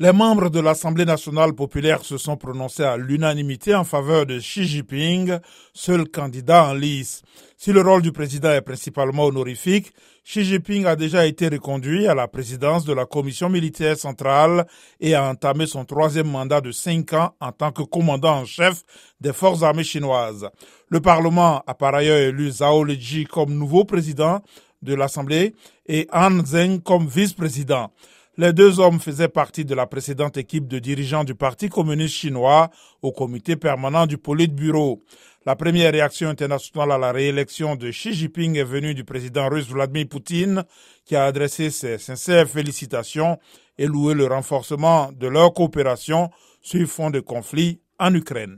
Les membres de l'Assemblée nationale populaire se sont prononcés à l'unanimité en faveur de Xi Jinping, seul candidat en lice. Si le rôle du président est principalement honorifique, Xi Jinping a déjà été reconduit à la présidence de la commission militaire centrale et a entamé son troisième mandat de cinq ans en tant que commandant en chef des forces armées chinoises. Le Parlement a par ailleurs élu Zhao Leji comme nouveau président de l'Assemblée et Han Zheng comme vice-président. Les deux hommes faisaient partie de la précédente équipe de dirigeants du Parti communiste chinois au comité permanent du Politburo. La première réaction internationale à la réélection de Xi Jinping est venue du président russe Vladimir Poutine, qui a adressé ses sincères félicitations et loué le renforcement de leur coopération sur fond de conflit en Ukraine.